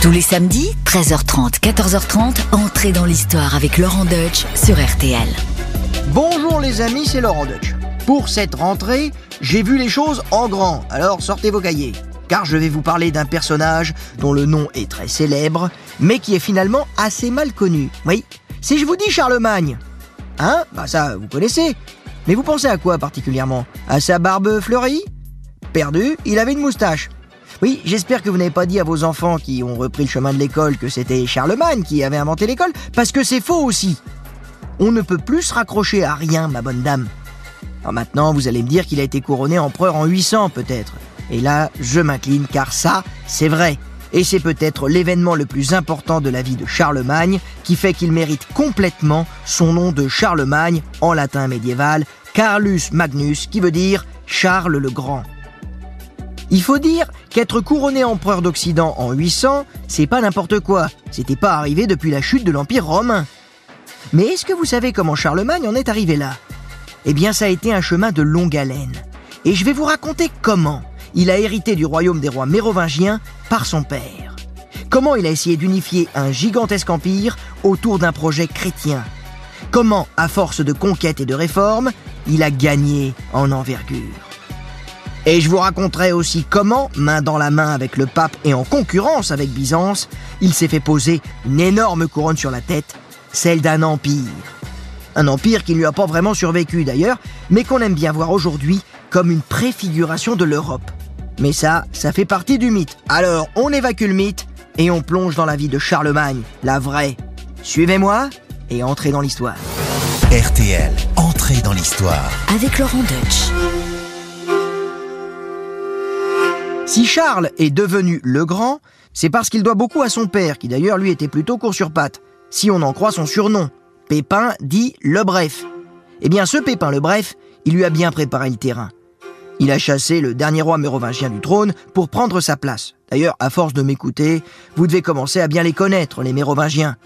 Tous les samedis, 13h30, 14h30, entrez dans l'histoire avec Laurent Deutsch sur RTL. Bonjour les amis, c'est Laurent Deutsch. Pour cette rentrée, j'ai vu les choses en grand, alors sortez vos cahiers. Car je vais vous parler d'un personnage dont le nom est très célèbre, mais qui est finalement assez mal connu. Oui, si je vous dis Charlemagne, hein, bah ça, vous connaissez. Mais vous pensez à quoi particulièrement? À sa barbe fleurie? Perdu, il avait une moustache. Oui, j'espère que vous n'avez pas dit à vos enfants qui ont repris le chemin de l'école que c'était Charlemagne qui avait inventé l'école, parce que c'est faux aussi. On ne peut plus se raccrocher à rien, ma bonne dame. Alors maintenant, vous allez me dire qu'il a été couronné empereur en 800 peut-être. Et là, je m'incline car ça, c'est vrai. Et c'est peut-être l'événement le plus important de la vie de Charlemagne qui fait qu'il mérite complètement son nom de Charlemagne en latin médiéval, Carlus Magnus, qui veut dire Charles le Grand. Il faut dire qu'être couronné empereur d'Occident en 800, c'est pas n'importe quoi. C'était pas arrivé depuis la chute de l'Empire romain. Mais est-ce que vous savez comment Charlemagne en est arrivé là? Eh bien, ça a été un chemin de longue haleine. Et je vais vous raconter comment il a hérité du royaume des rois mérovingiens par son père. Comment il a essayé d'unifier un gigantesque empire autour d'un projet chrétien. Comment, à force de conquêtes et de réformes, il a gagné en envergure. Et je vous raconterai aussi comment, main dans la main avec le pape et en concurrence avec Byzance, il s'est fait poser une énorme couronne sur la tête, celle d'un empire. Un empire qui ne lui a pas vraiment survécu d'ailleurs, mais qu'on aime bien voir aujourd'hui comme une préfiguration de l'Europe. Mais ça, ça fait partie du mythe. Alors, on évacue le mythe et on plonge dans la vie de Charlemagne, la vraie. Suivez-moi et entrez dans l'histoire. RTL, entrez dans l'histoire. Avec Laurent Deutsch. Si Charles est devenu le grand, c'est parce qu'il doit beaucoup à son père, qui d'ailleurs lui était plutôt court sur pattes, si on en croit son surnom. Pépin dit le bref. Eh bien ce Pépin le bref, il lui a bien préparé le terrain. Il a chassé le dernier roi mérovingien du trône pour prendre sa place. D'ailleurs, à force de m'écouter, vous devez commencer à bien les connaître, les mérovingiens.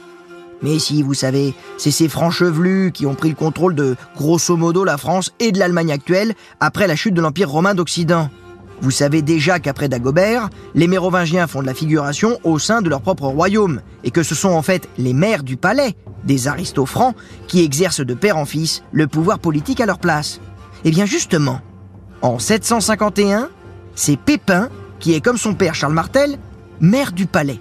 Mais si, vous savez, c'est ces francs chevelus qui ont pris le contrôle de, grosso modo, la France et de l'Allemagne actuelle après la chute de l'Empire romain d'Occident. Vous savez déjà qu'après Dagobert, les Mérovingiens font de la figuration au sein de leur propre royaume, et que ce sont en fait les maires du palais, des aristofrants, qui exercent de père en fils le pouvoir politique à leur place. Eh bien justement, en 751, c'est Pépin, qui est comme son père Charles Martel, maire du palais.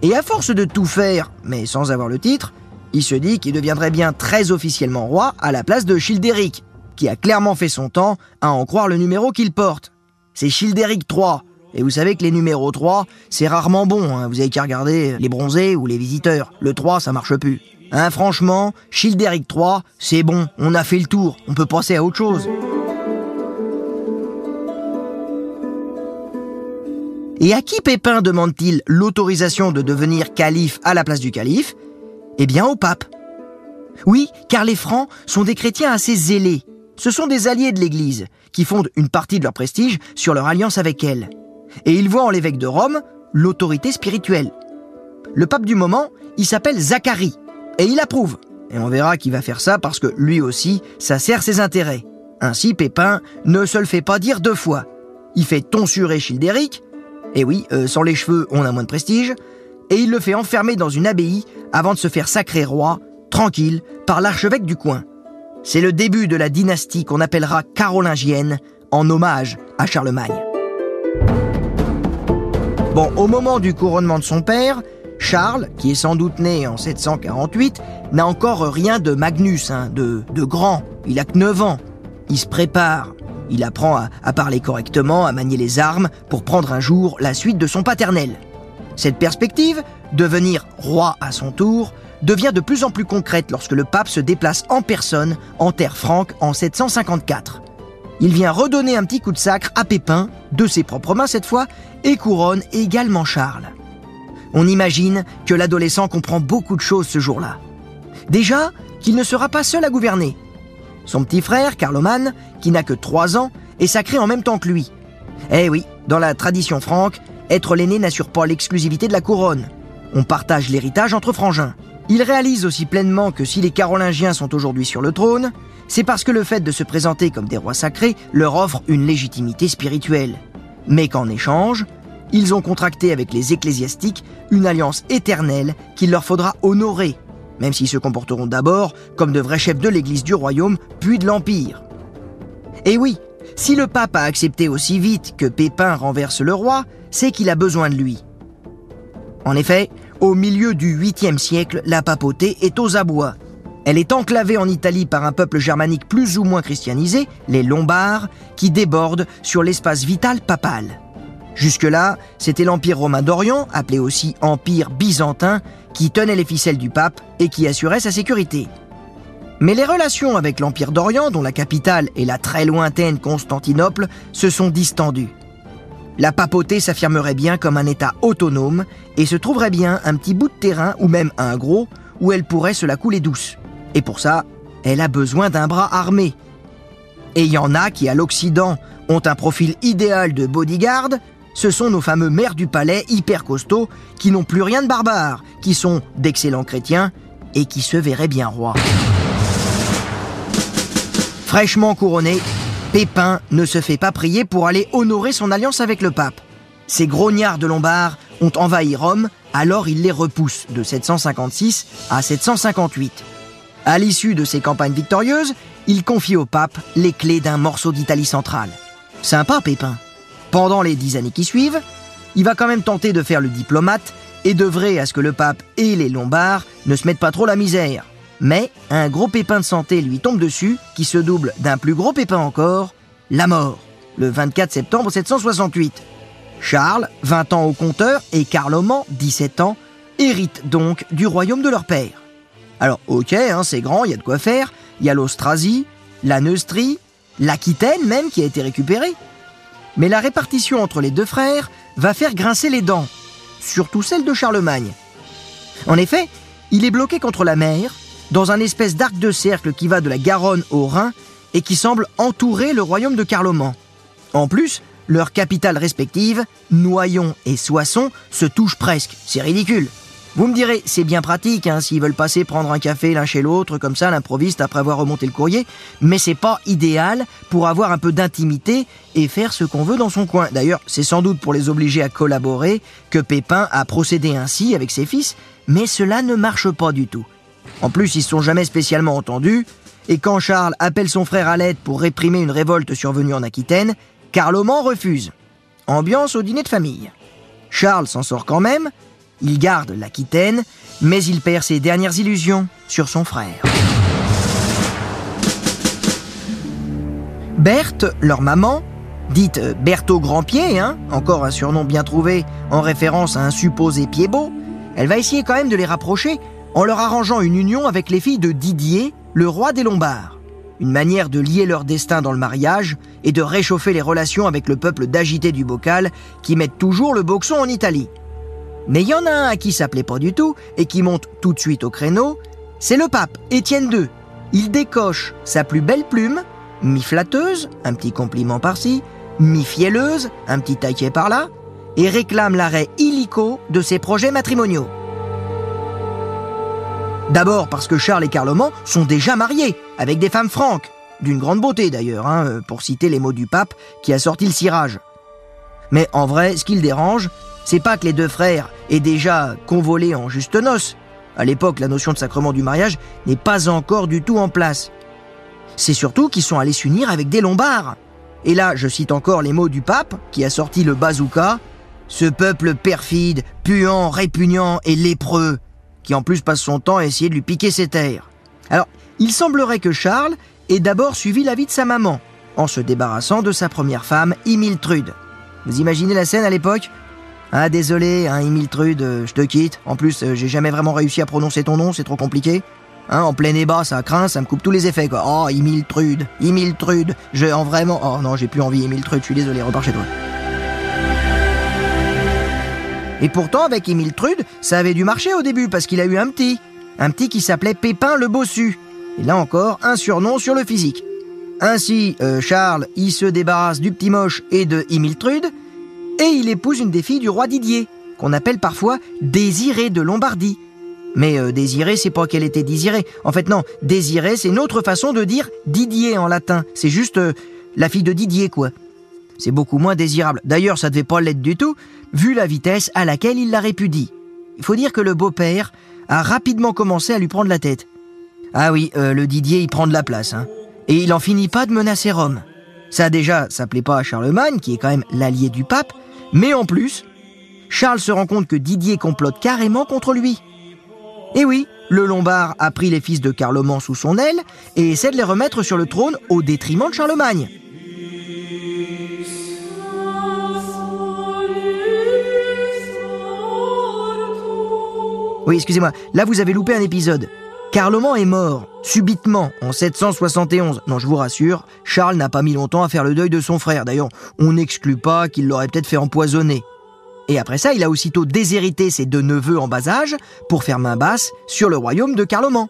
Et à force de tout faire, mais sans avoir le titre, il se dit qu'il deviendrait bien très officiellement roi à la place de Childéric, qui a clairement fait son temps à en croire le numéro qu'il porte c'est Childéric III. Et vous savez que les numéros 3, c'est rarement bon, hein. vous avez qu'à regarder les bronzés ou les visiteurs. Le 3, ça marche plus. Hein, franchement, Childéric III, c'est bon, on a fait le tour, on peut passer à autre chose. Et à qui Pépin demande-t-il l'autorisation de devenir calife à la place du calife? Eh bien au pape. Oui, car les Francs sont des chrétiens assez zélés. Ce sont des alliés de l'Église, qui fondent une partie de leur prestige sur leur alliance avec elle. Et ils voient en l'évêque de Rome l'autorité spirituelle. Le pape du moment, il s'appelle Zacharie, et il approuve. Et on verra qu'il va faire ça parce que lui aussi, ça sert ses intérêts. Ainsi, Pépin ne se le fait pas dire deux fois. Il fait tonsurer Childéric, et oui, euh, sans les cheveux, on a moins de prestige, et il le fait enfermer dans une abbaye avant de se faire sacrer roi, tranquille, par l'archevêque du coin. C'est le début de la dynastie qu'on appellera carolingienne en hommage à Charlemagne. Bon, au moment du couronnement de son père, Charles, qui est sans doute né en 748, n'a encore rien de Magnus, hein, de, de grand. Il a que 9 ans. Il se prépare. Il apprend à, à parler correctement, à manier les armes, pour prendre un jour la suite de son paternel. Cette perspective, devenir roi à son tour, devient de plus en plus concrète lorsque le pape se déplace en personne en terre franque en 754. Il vient redonner un petit coup de sacre à Pépin, de ses propres mains cette fois, et couronne également Charles. On imagine que l'adolescent comprend beaucoup de choses ce jour-là. Déjà, qu'il ne sera pas seul à gouverner. Son petit frère, Carloman, qui n'a que 3 ans, est sacré en même temps que lui. Eh oui, dans la tradition franque, être l'aîné n'assure pas l'exclusivité de la couronne. On partage l'héritage entre frangins. Il réalise aussi pleinement que si les Carolingiens sont aujourd'hui sur le trône, c'est parce que le fait de se présenter comme des rois sacrés leur offre une légitimité spirituelle. Mais qu'en échange, ils ont contracté avec les ecclésiastiques une alliance éternelle qu'il leur faudra honorer, même s'ils se comporteront d'abord comme de vrais chefs de l'Église du royaume, puis de l'Empire. Et oui, si le pape a accepté aussi vite que Pépin renverse le roi, c'est qu'il a besoin de lui. En effet, au milieu du 8e siècle, la papauté est aux abois. Elle est enclavée en Italie par un peuple germanique plus ou moins christianisé, les Lombards, qui débordent sur l'espace vital papal. Jusque-là, c'était l'Empire romain d'Orient, appelé aussi Empire byzantin, qui tenait les ficelles du pape et qui assurait sa sécurité. Mais les relations avec l'Empire d'Orient, dont la capitale est la très lointaine Constantinople, se sont distendues. La papauté s'affirmerait bien comme un État autonome et se trouverait bien un petit bout de terrain, ou même un gros, où elle pourrait se la couler douce. Et pour ça, elle a besoin d'un bras armé. Et il y en a qui, à l'Occident, ont un profil idéal de bodyguard, ce sont nos fameux maires du palais hyper costauds qui n'ont plus rien de barbare, qui sont d'excellents chrétiens et qui se verraient bien rois. Fraîchement couronné, Pépin ne se fait pas prier pour aller honorer son alliance avec le pape. Ces grognards de Lombards ont envahi Rome, alors il les repousse de 756 à 758. À l'issue de ces campagnes victorieuses, il confie au pape les clés d'un morceau d'Italie centrale. Sympa, Pépin. Pendant les dix années qui suivent, il va quand même tenter de faire le diplomate et d'œuvrer à ce que le pape et les Lombards ne se mettent pas trop la misère. Mais un gros pépin de santé lui tombe dessus, qui se double d'un plus gros pépin encore, la mort, le 24 septembre 768. Charles, 20 ans au compteur, et Carloman, 17 ans, héritent donc du royaume de leur père. Alors ok, hein, c'est grand, il y a de quoi faire, il y a l'Austrasie, la Neustrie, l'Aquitaine même qui a été récupérée. Mais la répartition entre les deux frères va faire grincer les dents, surtout celle de Charlemagne. En effet, il est bloqué contre la mer, dans un espèce d'arc de cercle qui va de la Garonne au Rhin et qui semble entourer le royaume de Carloman. En plus, leurs capitales respectives, Noyon et Soissons, se touchent presque. C'est ridicule. Vous me direz, c'est bien pratique hein, s'ils veulent passer prendre un café l'un chez l'autre, comme ça, l'improviste après avoir remonté le courrier, mais c'est pas idéal pour avoir un peu d'intimité et faire ce qu'on veut dans son coin. D'ailleurs, c'est sans doute pour les obliger à collaborer que Pépin a procédé ainsi avec ses fils, mais cela ne marche pas du tout. En plus, ils ne sont jamais spécialement entendus, et quand Charles appelle son frère à l'aide pour réprimer une révolte survenue en Aquitaine, Carloman refuse. Ambiance au dîner de famille. Charles s'en sort quand même, il garde l'Aquitaine, mais il perd ses dernières illusions sur son frère. Berthe, leur maman, dite Berthaud Grandpied, hein, encore un surnom bien trouvé en référence à un supposé pied beau, elle va essayer quand même de les rapprocher en leur arrangeant une union avec les filles de Didier, le roi des Lombards. Une manière de lier leur destin dans le mariage et de réchauffer les relations avec le peuple d'agité du bocal qui mettent toujours le boxon en Italie. Mais il y en a un à qui ça plaît pas du tout et qui monte tout de suite au créneau, c'est le pape, Étienne II. Il décoche sa plus belle plume, mi-flatteuse, un petit compliment par-ci, mi-fielleuse, un petit taquet par-là, et réclame l'arrêt illico de ses projets matrimoniaux. D'abord parce que Charles et Carloman sont déjà mariés, avec des femmes franques, d'une grande beauté d'ailleurs, hein, pour citer les mots du pape qui a sorti le cirage. Mais en vrai, ce qui le dérange, c'est pas que les deux frères aient déjà convolé en juste noces. À l'époque, la notion de sacrement du mariage n'est pas encore du tout en place. C'est surtout qu'ils sont allés s'unir avec des Lombards. Et là, je cite encore les mots du pape, qui a sorti le bazooka. Ce peuple perfide, puant, répugnant et lépreux, qui en plus passe son temps à essayer de lui piquer ses terres. Alors, il semblerait que Charles ait d'abord suivi l'avis de sa maman, en se débarrassant de sa première femme, Imiltrude. Vous imaginez la scène à l'époque? Ah désolé, hein, Imiltrude, euh, je te quitte. En plus, euh, j'ai jamais vraiment réussi à prononcer ton nom, c'est trop compliqué. Hein, en plein ébat, ça craint, ça me coupe tous les effets quoi. Oh, Imiltrude, Imiltrude, je en vraiment. Oh non, j'ai plus envie, Imiltrude, je suis désolé, repars chez toi. Et pourtant, avec Émile Trude, ça avait dû marcher au début parce qu'il a eu un petit. Un petit qui s'appelait Pépin le Bossu. Et là encore, un surnom sur le physique. Ainsi, euh, Charles, il se débarrasse du petit moche et de Émile Trude, et il épouse une des filles du roi Didier, qu'on appelle parfois Désirée de Lombardie. Mais euh, Désirée, c'est pas qu'elle était désirée. En fait, non, Désirée, c'est une autre façon de dire Didier en latin. C'est juste euh, la fille de Didier, quoi. C'est beaucoup moins désirable. D'ailleurs, ça devait pas l'être du tout, vu la vitesse à laquelle il la répudie. Il faut dire que le beau-père a rapidement commencé à lui prendre la tête. Ah oui, euh, le Didier, il prend de la place, hein. Et il en finit pas de menacer Rome. Ça déjà, ça plaît pas à Charlemagne, qui est quand même l'allié du pape, mais en plus, Charles se rend compte que Didier complote carrément contre lui. Et oui, le Lombard a pris les fils de Carloman sous son aile et essaie de les remettre sur le trône au détriment de Charlemagne. Oui, excusez-moi, là vous avez loupé un épisode. Carloman est mort, subitement, en 771. Non, je vous rassure, Charles n'a pas mis longtemps à faire le deuil de son frère. D'ailleurs, on n'exclut pas qu'il l'aurait peut-être fait empoisonner. Et après ça, il a aussitôt déshérité ses deux neveux en bas âge pour faire main basse sur le royaume de Carloman.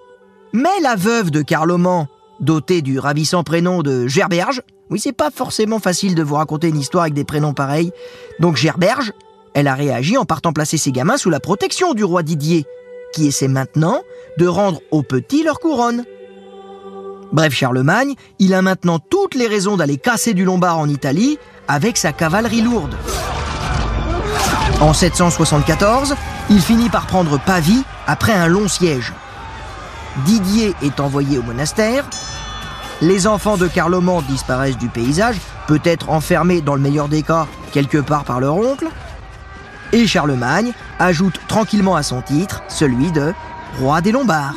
Mais la veuve de Carloman, dotée du ravissant prénom de Gerberge, oui, c'est pas forcément facile de vous raconter une histoire avec des prénoms pareils, donc Gerberge, elle a réagi en partant placer ses gamins sous la protection du roi Didier, qui essaie maintenant de rendre aux petits leur couronne. Bref, Charlemagne, il a maintenant toutes les raisons d'aller casser du Lombard en Italie avec sa cavalerie lourde. En 774, il finit par prendre Pavie après un long siège. Didier est envoyé au monastère. Les enfants de Carloman disparaissent du paysage, peut-être enfermés dans le meilleur des cas quelque part par leur oncle. Et Charlemagne ajoute tranquillement à son titre celui de roi des Lombards.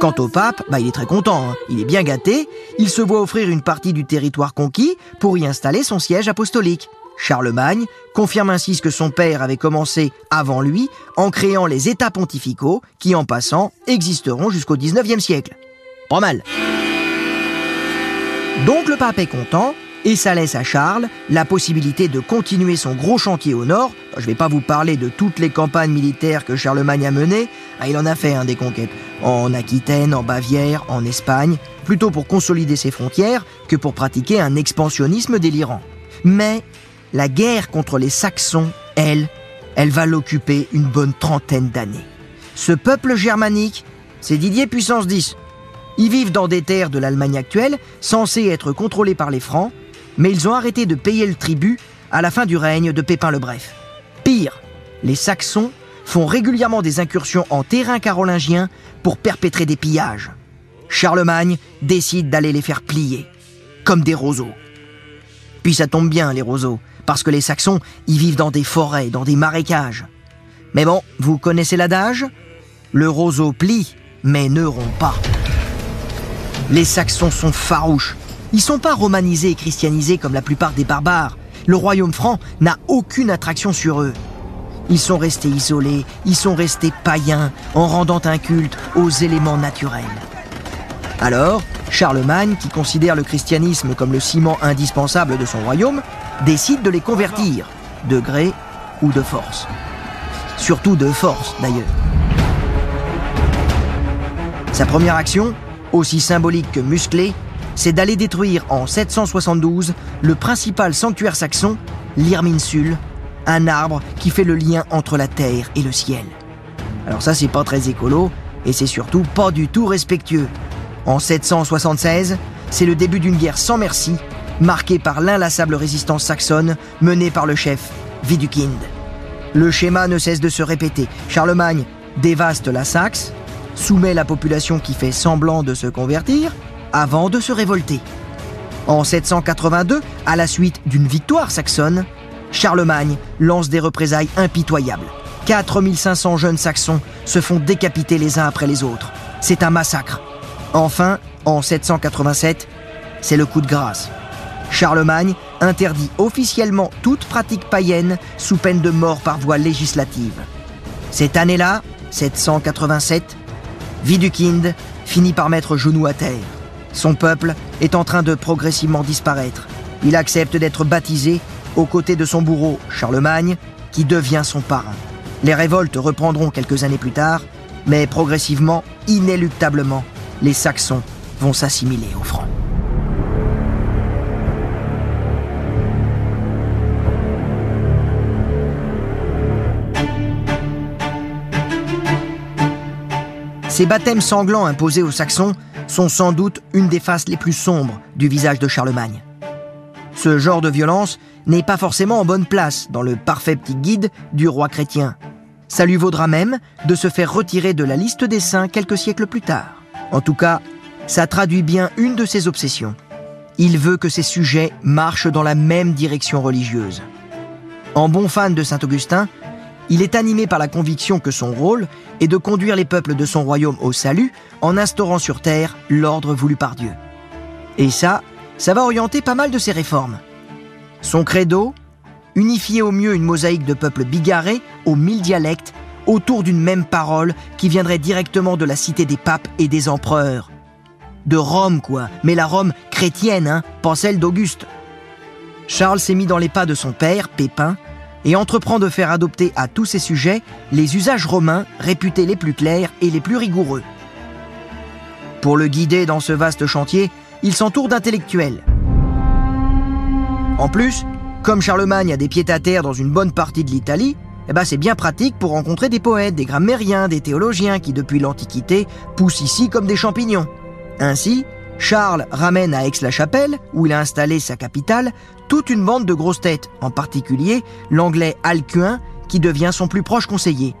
Quant au pape, bah, il est très content, hein. il est bien gâté, il se voit offrir une partie du territoire conquis pour y installer son siège apostolique. Charlemagne confirme ainsi ce que son père avait commencé avant lui en créant les États pontificaux qui, en passant, existeront jusqu'au 19e siècle. Pas mal. Donc le pape est content, et ça laisse à Charles la possibilité de continuer son gros chantier au nord. Je ne vais pas vous parler de toutes les campagnes militaires que Charlemagne a menées, ah, il en a fait un des conquêtes, en Aquitaine, en Bavière, en Espagne, plutôt pour consolider ses frontières que pour pratiquer un expansionnisme délirant. Mais la guerre contre les Saxons, elle, elle va l'occuper une bonne trentaine d'années. Ce peuple germanique, c'est Didier puissance 10. Ils vivent dans des terres de l'Allemagne actuelle, censées être contrôlées par les Francs, mais ils ont arrêté de payer le tribut à la fin du règne de Pépin le Bref. Pire, les Saxons font régulièrement des incursions en terrain carolingien pour perpétrer des pillages. Charlemagne décide d'aller les faire plier, comme des roseaux. Puis ça tombe bien, les roseaux, parce que les Saxons y vivent dans des forêts, dans des marécages. Mais bon, vous connaissez l'adage Le roseau plie, mais ne rompt pas. Les Saxons sont farouches, ils sont pas romanisés et christianisés comme la plupart des barbares. Le royaume franc n'a aucune attraction sur eux. Ils sont restés isolés, ils sont restés païens en rendant un culte aux éléments naturels. Alors, Charlemagne, qui considère le christianisme comme le ciment indispensable de son royaume, décide de les convertir, de gré ou de force. Surtout de force, d'ailleurs. Sa première action, aussi symbolique que musclée, c'est d'aller détruire en 772 le principal sanctuaire saxon, l'Irminsul, un arbre qui fait le lien entre la terre et le ciel. Alors ça, c'est pas très écolo, et c'est surtout pas du tout respectueux. En 776, c'est le début d'une guerre sans merci, marquée par l'inlassable résistance saxonne menée par le chef Widukind. Le schéma ne cesse de se répéter. Charlemagne dévaste la Saxe, soumet la population qui fait semblant de se convertir, avant de se révolter. En 782, à la suite d'une victoire saxonne, Charlemagne lance des représailles impitoyables. 4500 jeunes saxons se font décapiter les uns après les autres. C'est un massacre. Enfin, en 787, c'est le coup de grâce. Charlemagne interdit officiellement toute pratique païenne sous peine de mort par voie législative. Cette année-là, 787, Widukind finit par mettre genou à terre. Son peuple est en train de progressivement disparaître. Il accepte d'être baptisé aux côtés de son bourreau, Charlemagne, qui devient son parrain. Les révoltes reprendront quelques années plus tard, mais progressivement, inéluctablement, les Saxons vont s'assimiler aux Francs. Ces baptêmes sanglants imposés aux Saxons sont sans doute une des faces les plus sombres du visage de Charlemagne. Ce genre de violence n'est pas forcément en bonne place dans le parfait petit guide du roi chrétien. Ça lui vaudra même de se faire retirer de la liste des saints quelques siècles plus tard. En tout cas, ça traduit bien une de ses obsessions. Il veut que ses sujets marchent dans la même direction religieuse. En bon fan de Saint Augustin, il est animé par la conviction que son rôle est de conduire les peuples de son royaume au salut en instaurant sur terre l'ordre voulu par Dieu. Et ça, ça va orienter pas mal de ses réformes. Son credo Unifier au mieux une mosaïque de peuples bigarrés aux mille dialectes autour d'une même parole qui viendrait directement de la cité des papes et des empereurs. De Rome, quoi, mais la Rome chrétienne, hein, pas celle d'Auguste. Charles s'est mis dans les pas de son père, Pépin, et entreprend de faire adopter à tous ses sujets les usages romains réputés les plus clairs et les plus rigoureux. Pour le guider dans ce vaste chantier, il s'entoure d'intellectuels. En plus, comme Charlemagne a des pieds à terre dans une bonne partie de l'Italie, eh ben c'est bien pratique pour rencontrer des poètes, des grammairiens, des théologiens qui depuis l'Antiquité poussent ici comme des champignons. Ainsi, Charles ramène à Aix-la-Chapelle, où il a installé sa capitale, toute une bande de grosses têtes, en particulier l'anglais Alcuin, qui devient son plus proche conseiller.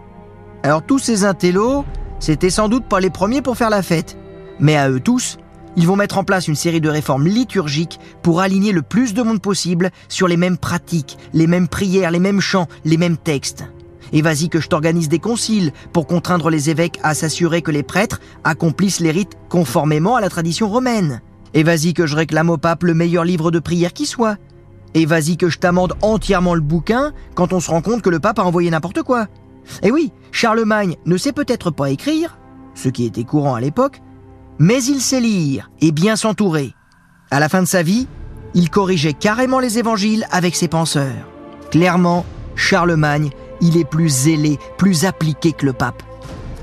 Alors tous ces intellos, c'était sans doute pas les premiers pour faire la fête, mais à eux tous, ils vont mettre en place une série de réformes liturgiques pour aligner le plus de monde possible sur les mêmes pratiques, les mêmes prières, les mêmes chants, les mêmes textes. Et vas-y que je t'organise des conciles pour contraindre les évêques à s'assurer que les prêtres accomplissent les rites conformément à la tradition romaine. Et vas-y que je réclame au pape le meilleur livre de prière qui soit. Et vas-y que je t'amende entièrement le bouquin quand on se rend compte que le pape a envoyé n'importe quoi. Et oui, Charlemagne ne sait peut-être pas écrire, ce qui était courant à l'époque, mais il sait lire et bien s'entourer. À la fin de sa vie, il corrigeait carrément les évangiles avec ses penseurs. Clairement, Charlemagne, il est plus zélé, plus appliqué que le pape.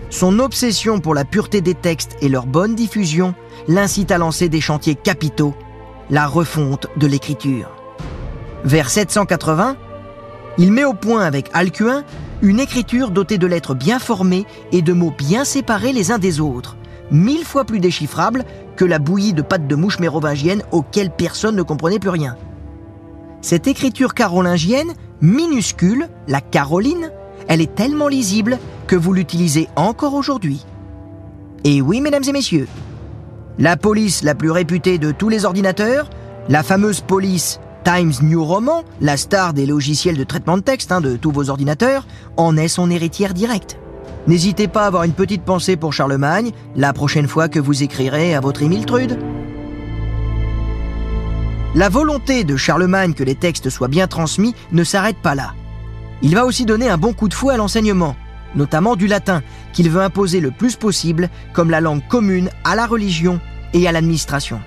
Son obsession pour la pureté des textes et leur bonne diffusion l'incite à lancer des chantiers capitaux, la refonte de l'écriture. Vers 780, il met au point avec Alcuin une écriture dotée de lettres bien formées et de mots bien séparés les uns des autres, mille fois plus déchiffrable que la bouillie de pâte de mouche mérovingienne auquel personne ne comprenait plus rien. Cette écriture carolingienne, minuscule, la Caroline, elle est tellement lisible que vous l'utilisez encore aujourd'hui. Et oui, mesdames et messieurs, la police la plus réputée de tous les ordinateurs, la fameuse police Times New Roman, la star des logiciels de traitement de texte hein, de tous vos ordinateurs, en est son héritière directe. N'hésitez pas à avoir une petite pensée pour Charlemagne la prochaine fois que vous écrirez à votre Trude. La volonté de Charlemagne que les textes soient bien transmis ne s'arrête pas là. Il va aussi donner un bon coup de fouet à l'enseignement, notamment du latin, qu'il veut imposer le plus possible comme la langue commune à la religion et à l'administration.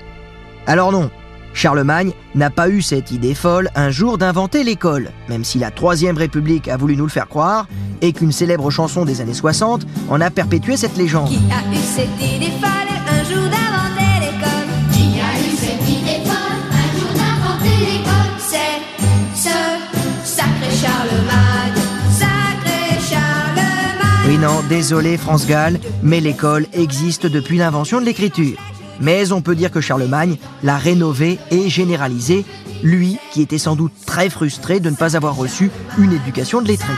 Alors non, Charlemagne n'a pas eu cette idée folle un jour d'inventer l'école, même si la Troisième République a voulu nous le faire croire, et qu'une célèbre chanson des années 60 en a perpétué cette légende. Qui a eu cette idée folle un jour d'inventer l'école? Qui a eu cette idée folle un jour d'inventer l'école? C'est ce sacré Charlemagne, sacré Charlemagne. Oui non, désolé France Gall, mais l'école existe depuis l'invention de l'écriture. Mais on peut dire que Charlemagne l'a rénové et généralisé, lui qui était sans doute très frustré de ne pas avoir reçu une éducation de lettré.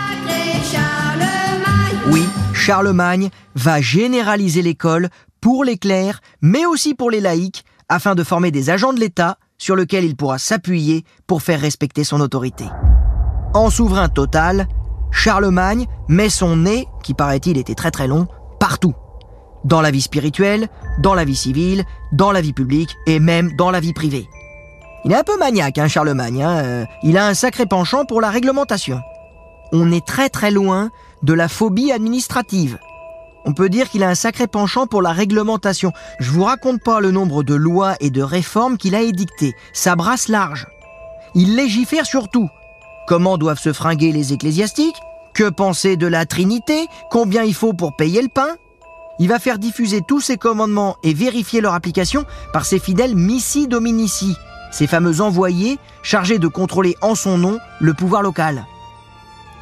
Oui, Charlemagne va généraliser l'école pour les clercs, mais aussi pour les laïcs, afin de former des agents de l'État sur lesquels il pourra s'appuyer pour faire respecter son autorité. En souverain total, Charlemagne met son nez, qui paraît-il était très très long, partout. Dans la vie spirituelle, dans la vie civile, dans la vie publique et même dans la vie privée. Il est un peu maniaque, hein, Charlemagne. hein, euh, il a un sacré penchant pour la réglementation. On est très très loin de la phobie administrative. On peut dire qu'il a un sacré penchant pour la réglementation. Je vous raconte pas le nombre de lois et de réformes qu'il a édictées. Ça brasse large. Il légifère sur tout. Comment doivent se fringuer les ecclésiastiques? Que penser de la Trinité? Combien il faut pour payer le pain? Il va faire diffuser tous ses commandements et vérifier leur application par ses fidèles missi dominici, ces fameux envoyés chargés de contrôler en son nom le pouvoir local.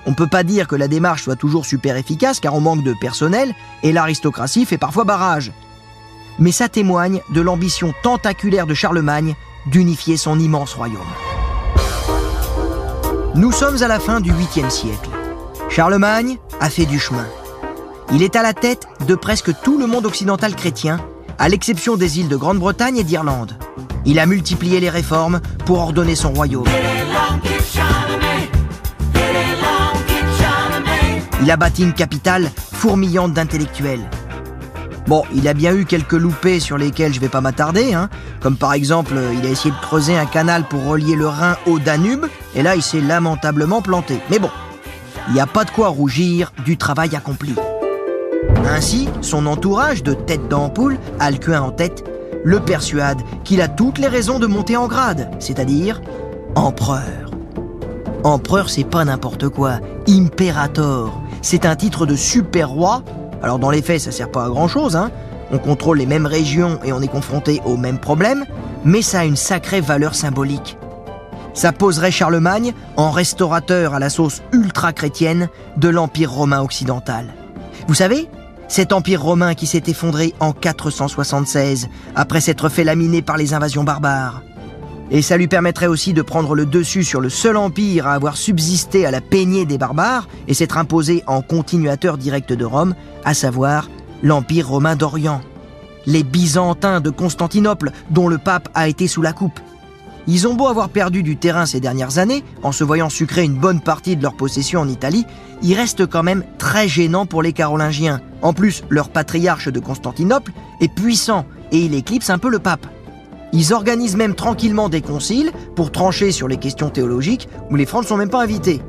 On peut pas dire que la démarche soit toujours super efficace car on manque de personnel et l'aristocratie fait parfois barrage. mais ça témoigne de l'ambition tentaculaire de Charlemagne d'unifier son immense royaume. Nous sommes à la fin du 8e siècle. Charlemagne a fait du chemin. Il est à la tête de presque tout le monde occidental chrétien, à l'exception des îles de Grande-Bretagne et d'Irlande. Il a multiplié les réformes pour ordonner son royaume. Il a bâti une capitale fourmillante d'intellectuels. Bon, il a bien eu quelques loupés sur lesquels je vais pas m'attarder, hein. comme par exemple, il a essayé de creuser un canal pour relier le Rhin au Danube, et là il s'est lamentablement planté. Mais bon, il n'y a pas de quoi rougir du travail accompli. Ainsi, son entourage de têtes d'ampoule, Alcuin en tête, le persuade qu'il a toutes les raisons de monter en grade, c'est-à-dire empereur. Empereur, c'est pas n'importe quoi, imperator. C'est un titre de super roi alors dans les faits, ça sert pas à grand chose, hein. On contrôle les mêmes régions et on est confronté aux mêmes problèmes, mais ça a une sacrée valeur symbolique. Ça poserait Charlemagne en restaurateur à la sauce ultra-chrétienne de l'Empire romain occidental. Vous savez, cet empire romain qui s'est effondré en 476, après s'être fait laminer par les invasions barbares. Et ça lui permettrait aussi de prendre le dessus sur le seul empire à avoir subsisté à la peignée des barbares et s'être imposé en continuateur direct de Rome, à savoir l'Empire romain d'Orient. Les Byzantins de Constantinople, dont le pape a été sous la coupe. Ils ont beau avoir perdu du terrain ces dernières années, en se voyant sucrer une bonne partie de leur possession en Italie, ils restent quand même très gênants pour les Carolingiens. En plus, leur patriarche de Constantinople est puissant et il éclipse un peu le pape. Ils organisent même tranquillement des conciles pour trancher sur les questions théologiques où les Francs ne sont même pas invités.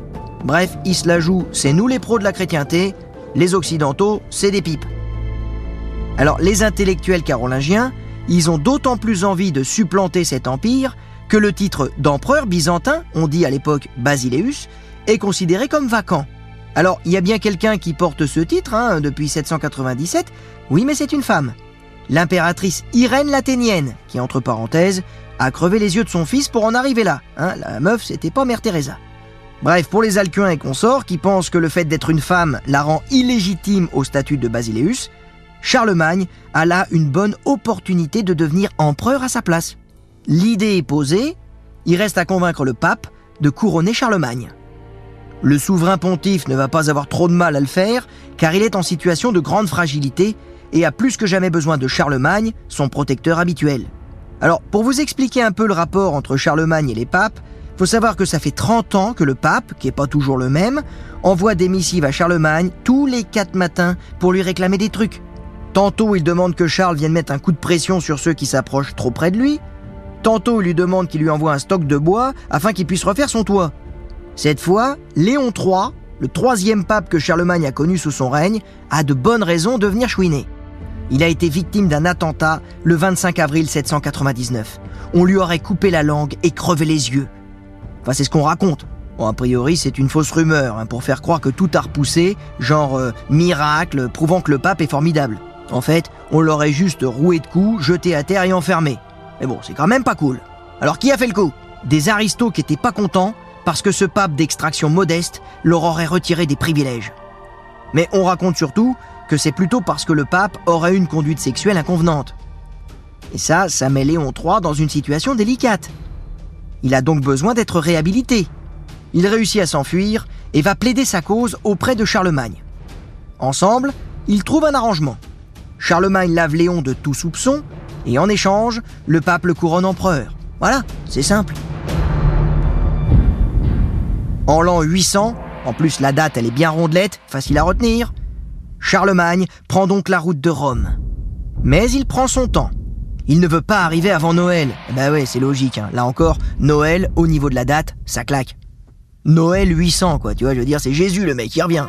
Bref, ils se la jouent, c'est nous les pros de la chrétienté, les Occidentaux, c'est des pipes. Alors, les intellectuels carolingiens, ils ont d'autant plus envie de supplanter cet empire que le titre d'empereur byzantin, on dit à l'époque Basileus, est considéré comme vacant. Alors, il y a bien quelqu'un qui porte ce titre hein, depuis 797, oui, mais c'est une femme l'impératrice Irène l'Athénienne, qui, entre parenthèses, a crevé les yeux de son fils pour en arriver là. Hein, la meuf, c'était pas Mère Teresa. Bref, pour les Alcuins et consorts qui pensent que le fait d'être une femme la rend illégitime au statut de Basileus, Charlemagne a là une bonne opportunité de devenir empereur à sa place. L'idée est posée, il reste à convaincre le pape de couronner Charlemagne. Le souverain pontife ne va pas avoir trop de mal à le faire, car il est en situation de grande fragilité et a plus que jamais besoin de Charlemagne, son protecteur habituel. Alors, pour vous expliquer un peu le rapport entre Charlemagne et les papes, faut savoir que ça fait 30 ans que le pape, qui est pas toujours le même, envoie des missives à Charlemagne tous les 4 matins pour lui réclamer des trucs. Tantôt il demande que Charles vienne mettre un coup de pression sur ceux qui s'approchent trop près de lui, tantôt il lui demande qu'il lui envoie un stock de bois afin qu'il puisse refaire son toit. Cette fois, Léon III, le troisième pape que Charlemagne a connu sous son règne, a de bonnes raisons de venir chouiner. Il a été victime d'un attentat le 25 avril 799. On lui aurait coupé la langue et crevé les yeux. Enfin, c'est ce qu'on raconte. Bon, a priori, c'est une fausse rumeur, hein, pour faire croire que tout a repoussé, genre euh, miracle, prouvant que le pape est formidable. En fait, on l'aurait juste roué de coups, jeté à terre et enfermé. Mais bon, c'est quand même pas cool. Alors qui a fait le coup? Des aristos qui étaient pas contents parce que ce pape d'extraction modeste leur aurait retiré des privilèges. Mais on raconte surtout que c'est plutôt parce que le pape aurait une conduite sexuelle inconvenante. Et ça, ça met Léon III dans une situation délicate. Il a donc besoin d'être réhabilité. Il réussit à s'enfuir et va plaider sa cause auprès de Charlemagne. Ensemble, ils trouvent un arrangement. Charlemagne lave Léon de tout soupçon et en échange, le pape le couronne empereur. Voilà, c'est simple. En l'an 800, en plus la date elle est bien rondelette, facile à retenir, Charlemagne prend donc la route de Rome. Mais il prend son temps. Il ne veut pas arriver avant Noël. Bah ouais, c'est logique. Hein. Là encore, Noël, au niveau de la date, ça claque. Noël 800, quoi. Tu vois, je veux dire, c'est Jésus le mec, qui revient.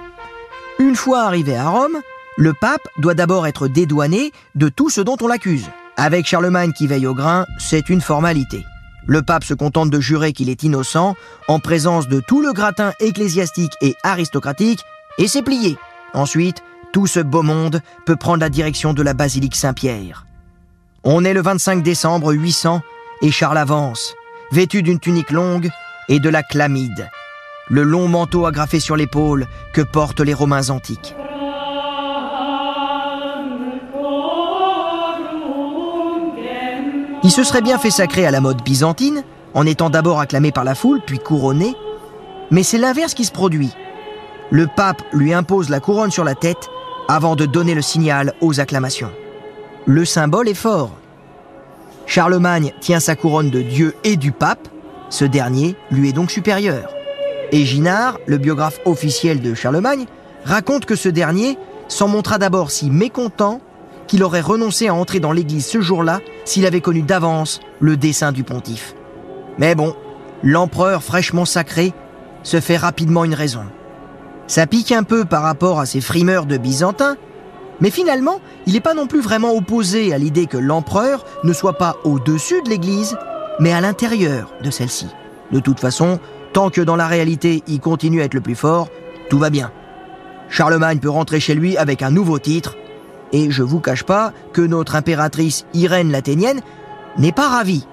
Une fois arrivé à Rome, le pape doit d'abord être dédouané de tout ce dont on l'accuse. Avec Charlemagne qui veille au grain, c'est une formalité. Le pape se contente de jurer qu'il est innocent en présence de tout le gratin ecclésiastique et aristocratique, et c'est plié. Ensuite, tout ce beau monde peut prendre la direction de la basilique Saint-Pierre. On est le 25 décembre 800 et Charles avance, vêtu d'une tunique longue et de la chlamide, le long manteau agrafé sur l'épaule que portent les Romains antiques. Il se serait bien fait sacrer à la mode byzantine, en étant d'abord acclamé par la foule, puis couronné, mais c'est l'inverse qui se produit. Le pape lui impose la couronne sur la tête avant de donner le signal aux acclamations. Le symbole est fort. Charlemagne tient sa couronne de Dieu et du pape, ce dernier lui est donc supérieur. Et Ginard, le biographe officiel de Charlemagne, raconte que ce dernier s'en montra d'abord si mécontent qu'il aurait renoncé à entrer dans l'église ce jour-là s'il avait connu d'avance le dessein du pontife. Mais bon, l'empereur fraîchement sacré se fait rapidement une raison. Ça pique un peu par rapport à ces frimeurs de Byzantins, mais finalement, il n'est pas non plus vraiment opposé à l'idée que l'empereur ne soit pas au-dessus de l'Église, mais à l'intérieur de celle-ci. De toute façon, tant que dans la réalité il continue à être le plus fort, tout va bien. Charlemagne peut rentrer chez lui avec un nouveau titre, et je vous cache pas que notre impératrice Irène l'Athénienne n'est pas ravie.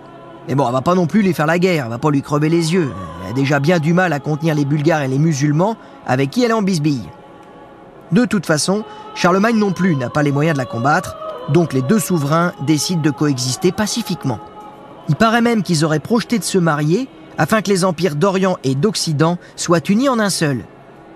Mais bon, elle va pas non plus lui faire la guerre, elle va pas lui crever les yeux. Elle a déjà bien du mal à contenir les Bulgares et les musulmans avec qui elle est en bisbille. De toute façon, Charlemagne non plus n'a pas les moyens de la combattre, donc les deux souverains décident de coexister pacifiquement. Il paraît même qu'ils auraient projeté de se marier afin que les empires d'Orient et d'Occident soient unis en un seul.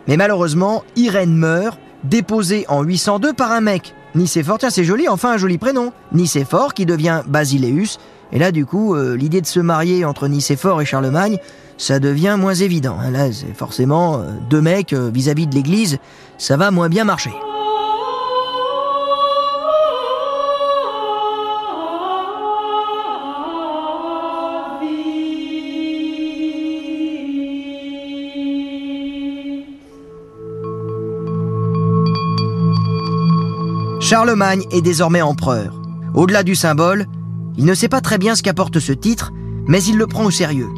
Mais malheureusement, Irène meurt, déposée en 802 par un mec. Nicéphore, tiens c'est joli, enfin un joli prénom. Nicéphore qui devient Basileus. Et là du coup, euh, l'idée de se marier entre Nicéphore et Charlemagne, ça devient moins évident. hein. Là c'est forcément euh, deux mecs euh, vis-à-vis de l'Église, ça va moins bien marcher. Charlemagne est désormais empereur. Au-delà du symbole, il ne sait pas très bien ce qu'apporte ce titre, mais il le prend au sérieux.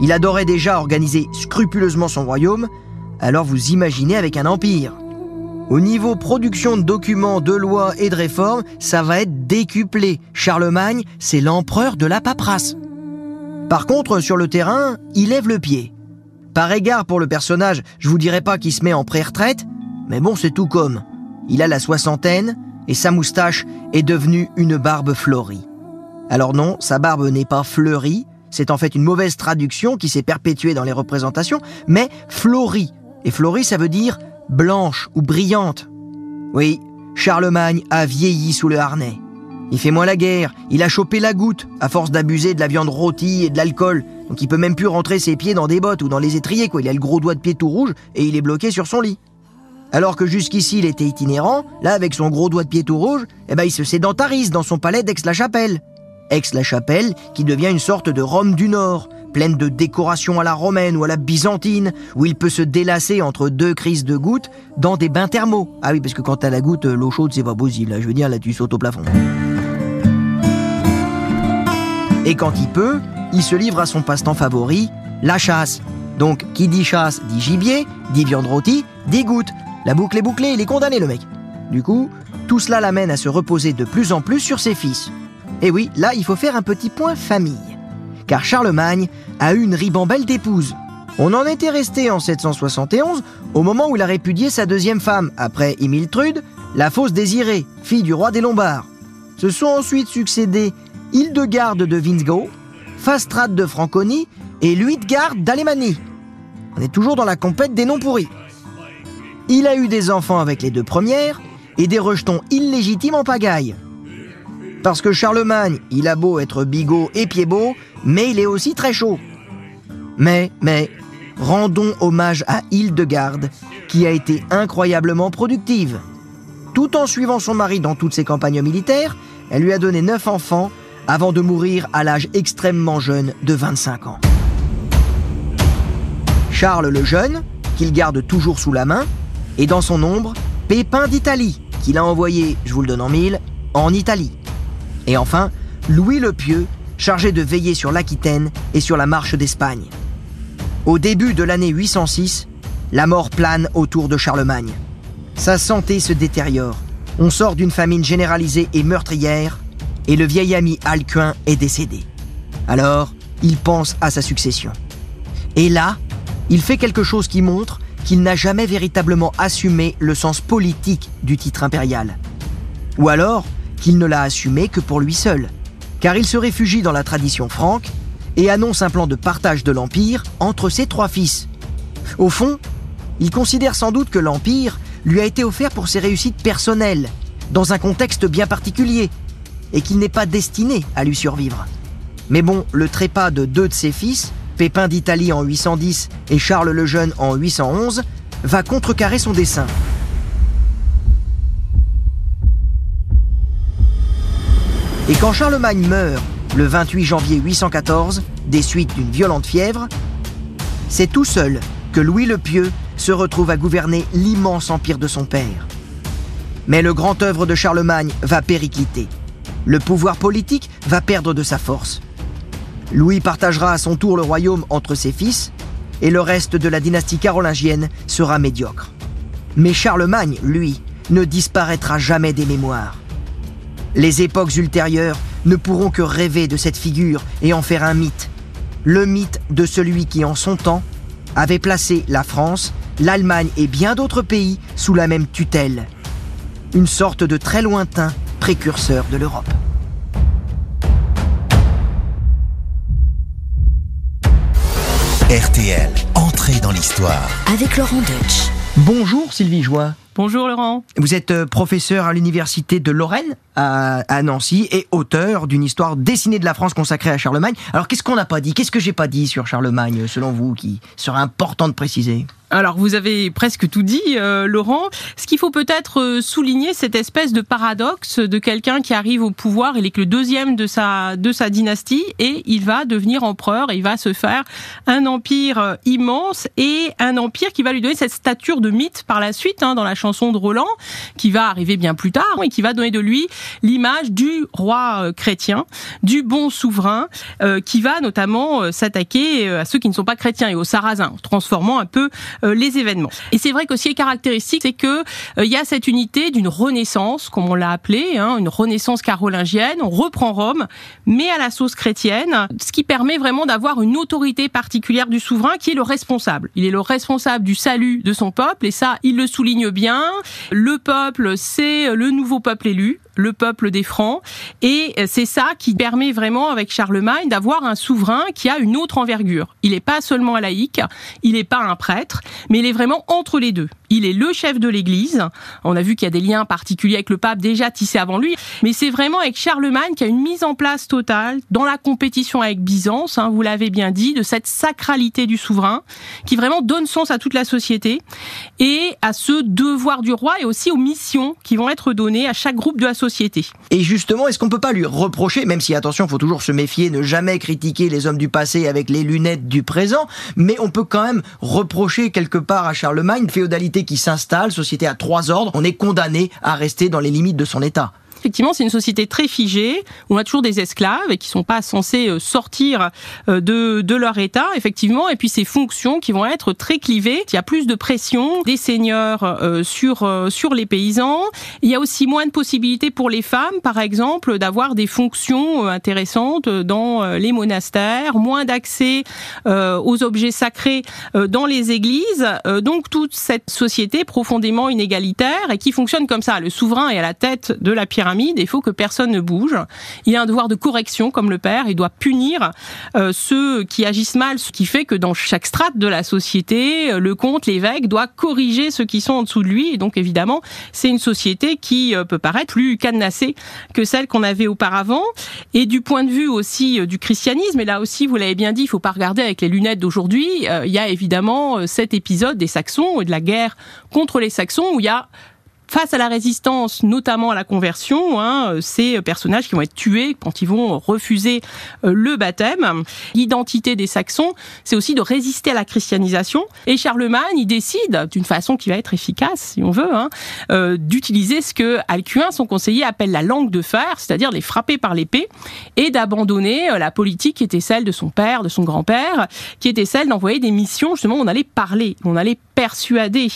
Il adorait déjà organiser scrupuleusement son royaume, alors vous imaginez avec un empire. Au niveau production de documents, de lois et de réformes, ça va être décuplé. Charlemagne, c'est l'empereur de la paperasse. Par contre, sur le terrain, il lève le pied. Par égard pour le personnage, je vous dirais pas qu'il se met en pré-retraite, mais bon, c'est tout comme. Il a la soixantaine et sa moustache est devenue une barbe fleurie. Alors non, sa barbe n'est pas fleurie, c'est en fait une mauvaise traduction qui s'est perpétuée dans les représentations, mais fleurie. Et fleurie, ça veut dire blanche ou brillante. Oui, Charlemagne a vieilli sous le harnais. Il fait moins la guerre, il a chopé la goutte à force d'abuser de la viande rôtie et de l'alcool. Donc il peut même plus rentrer ses pieds dans des bottes ou dans les étriers, quoi. Il a le gros doigt de pied tout rouge et il est bloqué sur son lit. Alors que jusqu'ici il était itinérant, là avec son gros doigt de pied tout rouge, eh ben il se sédentarise dans son palais d'Aix-la-Chapelle. Aix-la-Chapelle qui devient une sorte de Rome du Nord, pleine de décorations à la romaine ou à la byzantine, où il peut se délasser entre deux crises de gouttes dans des bains thermaux. Ah oui, parce que quand t'as la goutte, l'eau chaude c'est pas possible, je veux dire là tu sautes au plafond. Et quand il peut, il se livre à son passe-temps favori, la chasse. Donc, qui dit chasse dit gibier, dit viande rôtie, dit goutte. La boucle est bouclée, il est condamné le mec. Du coup, tout cela l'amène à se reposer de plus en plus sur ses fils. Et oui, là, il faut faire un petit point famille. Car Charlemagne a eu une ribambelle d'épouses. On en était resté en 771, au moment où il a répudié sa deuxième femme, après Himiltrude, la fausse désirée, fille du roi des Lombards. Se sont ensuite succédés Hildegarde de Winsgau, Fastrade de Franconie et Luitgard d'Alémanie. On est toujours dans la compète des noms pourris. Il a eu des enfants avec les deux premières et des rejetons illégitimes en pagaille. Parce que Charlemagne, il a beau être bigot et pied-beau, mais il est aussi très chaud. Mais, mais, rendons hommage à Hildegarde, qui a été incroyablement productive. Tout en suivant son mari dans toutes ses campagnes militaires, elle lui a donné neuf enfants avant de mourir à l'âge extrêmement jeune de 25 ans. Charles le Jeune, qu'il garde toujours sous la main, et dans son ombre, Pépin d'Italie, qu'il a envoyé, je vous le donne en mille, en Italie. Et enfin, Louis le Pieux, chargé de veiller sur l'Aquitaine et sur la marche d'Espagne. Au début de l'année 806, la mort plane autour de Charlemagne. Sa santé se détériore. On sort d'une famine généralisée et meurtrière, et le vieil ami Alcuin est décédé. Alors, il pense à sa succession. Et là, il fait quelque chose qui montre qu'il n'a jamais véritablement assumé le sens politique du titre impérial. Ou alors qu'il ne l'a assumé que pour lui seul. car il se réfugie dans la tradition franque et annonce un plan de partage de l'Empire entre ses trois fils. Au fond, il considère sans doute que l'Empire lui a été offert pour ses réussites personnelles, dans un contexte bien particulier, et qu'il n'est pas destiné à lui survivre. Mais bon, le trépas de deux de ses fils, Pépin d'Italie en 810 et Charles le Jeune en 811, va contrecarrer son dessein. Et quand Charlemagne meurt le 28 janvier 814, des suites d'une violente fièvre, c'est tout seul que Louis le Pieux se retrouve à gouverner l'immense empire de son père. Mais le grand œuvre de Charlemagne va péricliter. Le pouvoir politique va perdre de sa force. Louis partagera à son tour le royaume entre ses fils, et le reste de la dynastie carolingienne sera médiocre. Mais Charlemagne, lui, ne disparaîtra jamais des mémoires. Les époques ultérieures ne pourront que rêver de cette figure et en faire un mythe. Le mythe de celui qui, en son temps, avait placé la France, l'Allemagne et bien d'autres pays sous la même tutelle. Une sorte de très lointain précurseur de l'Europe. RTL, entrée dans l'histoire. Avec Laurent Deutsch. Bonjour Sylvie Joie. Bonjour Laurent. Vous êtes euh, professeur à l'université de Lorraine à, à Nancy et auteur d'une histoire dessinée de la France consacrée à Charlemagne. Alors qu'est-ce qu'on n'a pas dit? Qu'est-ce que j'ai pas dit sur Charlemagne selon vous qui serait important de préciser? Alors vous avez presque tout dit euh, Laurent. Ce qu'il faut peut-être euh, souligner, cette espèce de paradoxe de quelqu'un qui arrive au pouvoir, il est que le deuxième de sa, de sa dynastie et il va devenir empereur et il va se faire un empire euh, immense et un empire qui va lui donner cette stature de mythe par la suite hein, dans la chanson de Roland qui va arriver bien plus tard et qui va donner de lui l'image du roi euh, chrétien, du bon souverain, euh, qui va notamment s'attaquer à ceux qui ne sont pas chrétiens et aux sarrasins, transformant un peu les événements. Et c'est vrai que ce est caractéristique, c'est que euh, il y a cette unité d'une renaissance, comme on l'a appelé, hein, une renaissance carolingienne. On reprend Rome, mais à la sauce chrétienne, ce qui permet vraiment d'avoir une autorité particulière du souverain qui est le responsable. Il est le responsable du salut de son peuple, et ça, il le souligne bien. Le peuple, c'est le nouveau peuple élu le peuple des Francs. Et c'est ça qui permet vraiment, avec Charlemagne, d'avoir un souverain qui a une autre envergure. Il n'est pas seulement un laïc, il n'est pas un prêtre, mais il est vraiment entre les deux. Il est le chef de l'Église. On a vu qu'il y a des liens particuliers avec le pape déjà tissés avant lui. Mais c'est vraiment avec Charlemagne qu'il y a une mise en place totale dans la compétition avec Byzance, hein, vous l'avez bien dit, de cette sacralité du souverain qui vraiment donne sens à toute la société et à ce devoir du roi et aussi aux missions qui vont être données à chaque groupe de la société. Et justement, est-ce qu'on peut pas lui reprocher, même si attention, faut toujours se méfier, ne jamais critiquer les hommes du passé avec les lunettes du présent, mais on peut quand même reprocher quelque part à Charlemagne féodalité qui s'installe, société à trois ordres, on est condamné à rester dans les limites de son état. Effectivement, c'est une société très figée où on a toujours des esclaves et qui sont pas censés euh, sortir euh, de, de leur état, effectivement, et puis ces fonctions qui vont être très clivées. Il y a plus de pression des seigneurs euh, sur sur les paysans. Il y a aussi moins de possibilités pour les femmes, par exemple, d'avoir des fonctions intéressantes dans les monastères, moins d'accès aux objets sacrés dans les églises. Donc toute cette société profondément inégalitaire et qui fonctionne comme ça. Le souverain est à la tête de la pyramide il faut que personne ne bouge. Il a un devoir de correction comme le père, il doit punir euh, ceux qui agissent mal, ce qui fait que dans chaque strate de la société, euh, le comte, l'évêque doit corriger ceux qui sont en dessous de lui. Et donc évidemment, c'est une société qui euh, peut paraître plus cadenassée que celle qu'on avait auparavant. Et du point de vue aussi du christianisme, et là aussi, vous l'avez bien dit, il faut pas regarder avec les lunettes d'aujourd'hui. Il y a évidemment cet épisode des Saxons et de la guerre contre les Saxons où il y a face à la résistance, notamment à la conversion, hein, ces personnages qui vont être tués quand ils vont refuser euh, le baptême. L'identité des Saxons, c'est aussi de résister à la christianisation. Et Charlemagne, il décide, d'une façon qui va être efficace, si on veut, hein, euh, d'utiliser ce que Alcuin, son conseiller, appelle la langue de fer, c'est-à-dire les frapper par l'épée, et d'abandonner euh, la politique qui était celle de son père, de son grand-père, qui était celle d'envoyer des missions, justement, où on allait parler, on allait persuader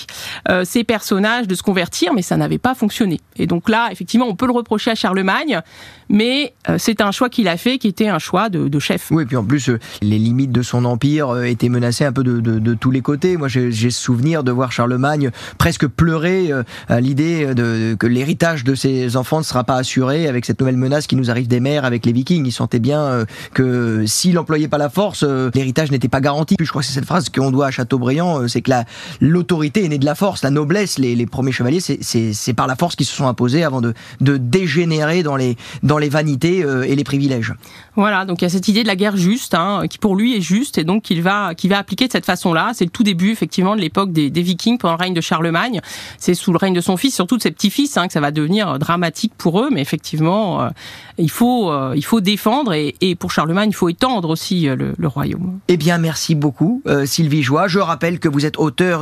euh, ces personnages de se convertir, mais ça n'avait pas fonctionné. Et donc là, effectivement, on peut le reprocher à Charlemagne, mais euh, c'est un choix qu'il a fait qui était un choix de, de chef. Oui, et puis en plus, euh, les limites de son empire euh, étaient menacées un peu de, de- de tous les côtés. Moi, j'ai souvenir de voir Charlemagne presque pleurer euh, à l'idée de, que l'héritage de ses enfants ne sera pas assuré avec cette nouvelle menace qui nous arrive des mers avec les Vikings. Il sentait bien euh, que s'il n'employait pas la force, l'héritage n'était pas garanti. Puis je crois que c'est cette phrase qu'on doit à Chateaubriand, c'est que la- l'autorité est née de la force, la noblesse. Les, les premiers chevaliers, c'est- par la force qu'ils se sont imposés avant de, de dégénérer dans les, dans les vanités euh, et les privilèges. Voilà, donc il y a cette idée de la guerre juste, hein, qui pour lui est juste, et donc qu'il va, qu'il va appliquer de cette façon-là. C'est le tout début, effectivement, de l'époque des, des Vikings pendant le règne de Charlemagne. C'est sous le règne de son fils, surtout de ses petits-fils, hein, que ça va devenir euh, dramatique pour eux. Mais effectivement, euh, il faut, euh, il faut défendre, et, et pour Charlemagne, il faut étendre aussi le, le royaume. Eh bien, merci beaucoup, Sylvie Joie. Je rappelle que vous êtes auteur